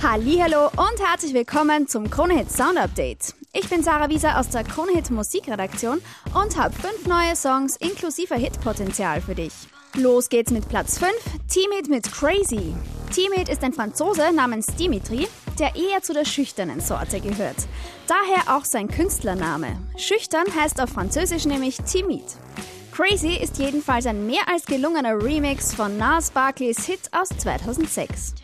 Hallo und herzlich willkommen zum Kronehit Sound Update. Ich bin Sarah Wieser aus der Kronehit Musikredaktion und habe fünf neue Songs inklusive Hitpotenzial für dich. Los geht's mit Platz 5, Teammate mit Crazy. Teammate ist ein Franzose namens Dimitri, der eher zu der schüchternen Sorte gehört. Daher auch sein Künstlername. Schüchtern heißt auf Französisch nämlich Timid. Crazy ist jedenfalls ein mehr als gelungener Remix von Nas Barkleys Hit aus 2006.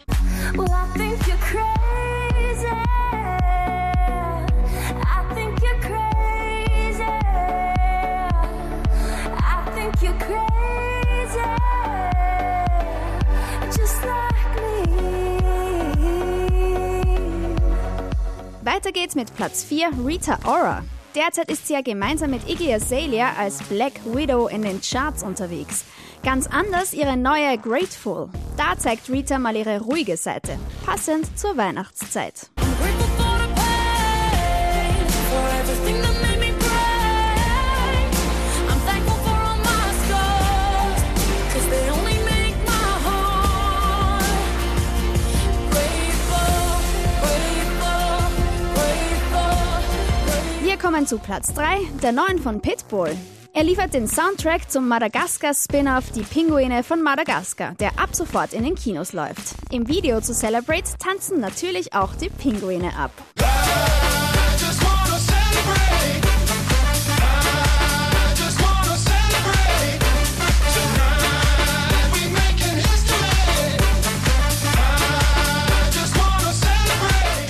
Weiter geht's mit Platz 4, Rita Ora. Derzeit ist sie ja gemeinsam mit Iggy Azalea als Black Widow in den Charts unterwegs. Ganz anders ihre neue Grateful. Da zeigt Rita mal ihre ruhige Seite, passend zur Weihnachtszeit. Kommen zu Platz 3, der neuen von Pitbull. Er liefert den Soundtrack zum Madagaskar-Spin-off Die Pinguine von Madagaskar, der ab sofort in den Kinos läuft. Im Video zu Celebrate tanzen natürlich auch die Pinguine ab.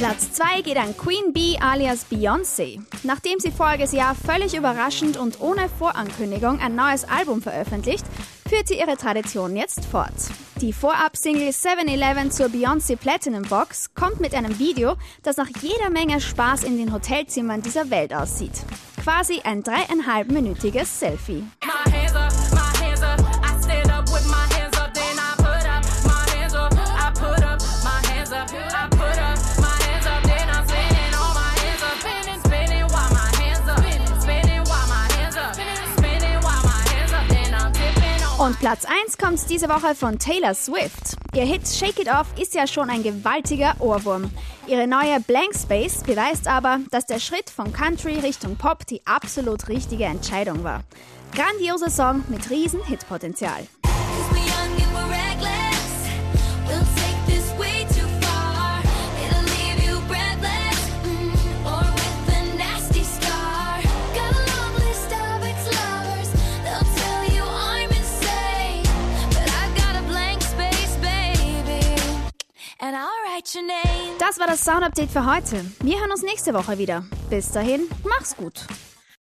Platz 2 geht an Queen Bee alias Beyoncé. Nachdem sie voriges Jahr völlig überraschend und ohne Vorankündigung ein neues Album veröffentlicht, führt sie ihre Tradition jetzt fort. Die Vorab-Single 7-Eleven zur Beyoncé Platinum Box kommt mit einem Video, das nach jeder Menge Spaß in den Hotelzimmern dieser Welt aussieht. Quasi ein dreieinhalbminütiges Selfie. Und Platz 1 kommt diese Woche von Taylor Swift. Ihr Hit Shake It Off ist ja schon ein gewaltiger Ohrwurm. Ihre neue Blank Space beweist aber, dass der Schritt von Country Richtung Pop die absolut richtige Entscheidung war. Grandioser Song mit riesen Hitpotenzial. Das war das Sound Update für heute. Wir hören uns nächste Woche wieder. Bis dahin, mach's gut.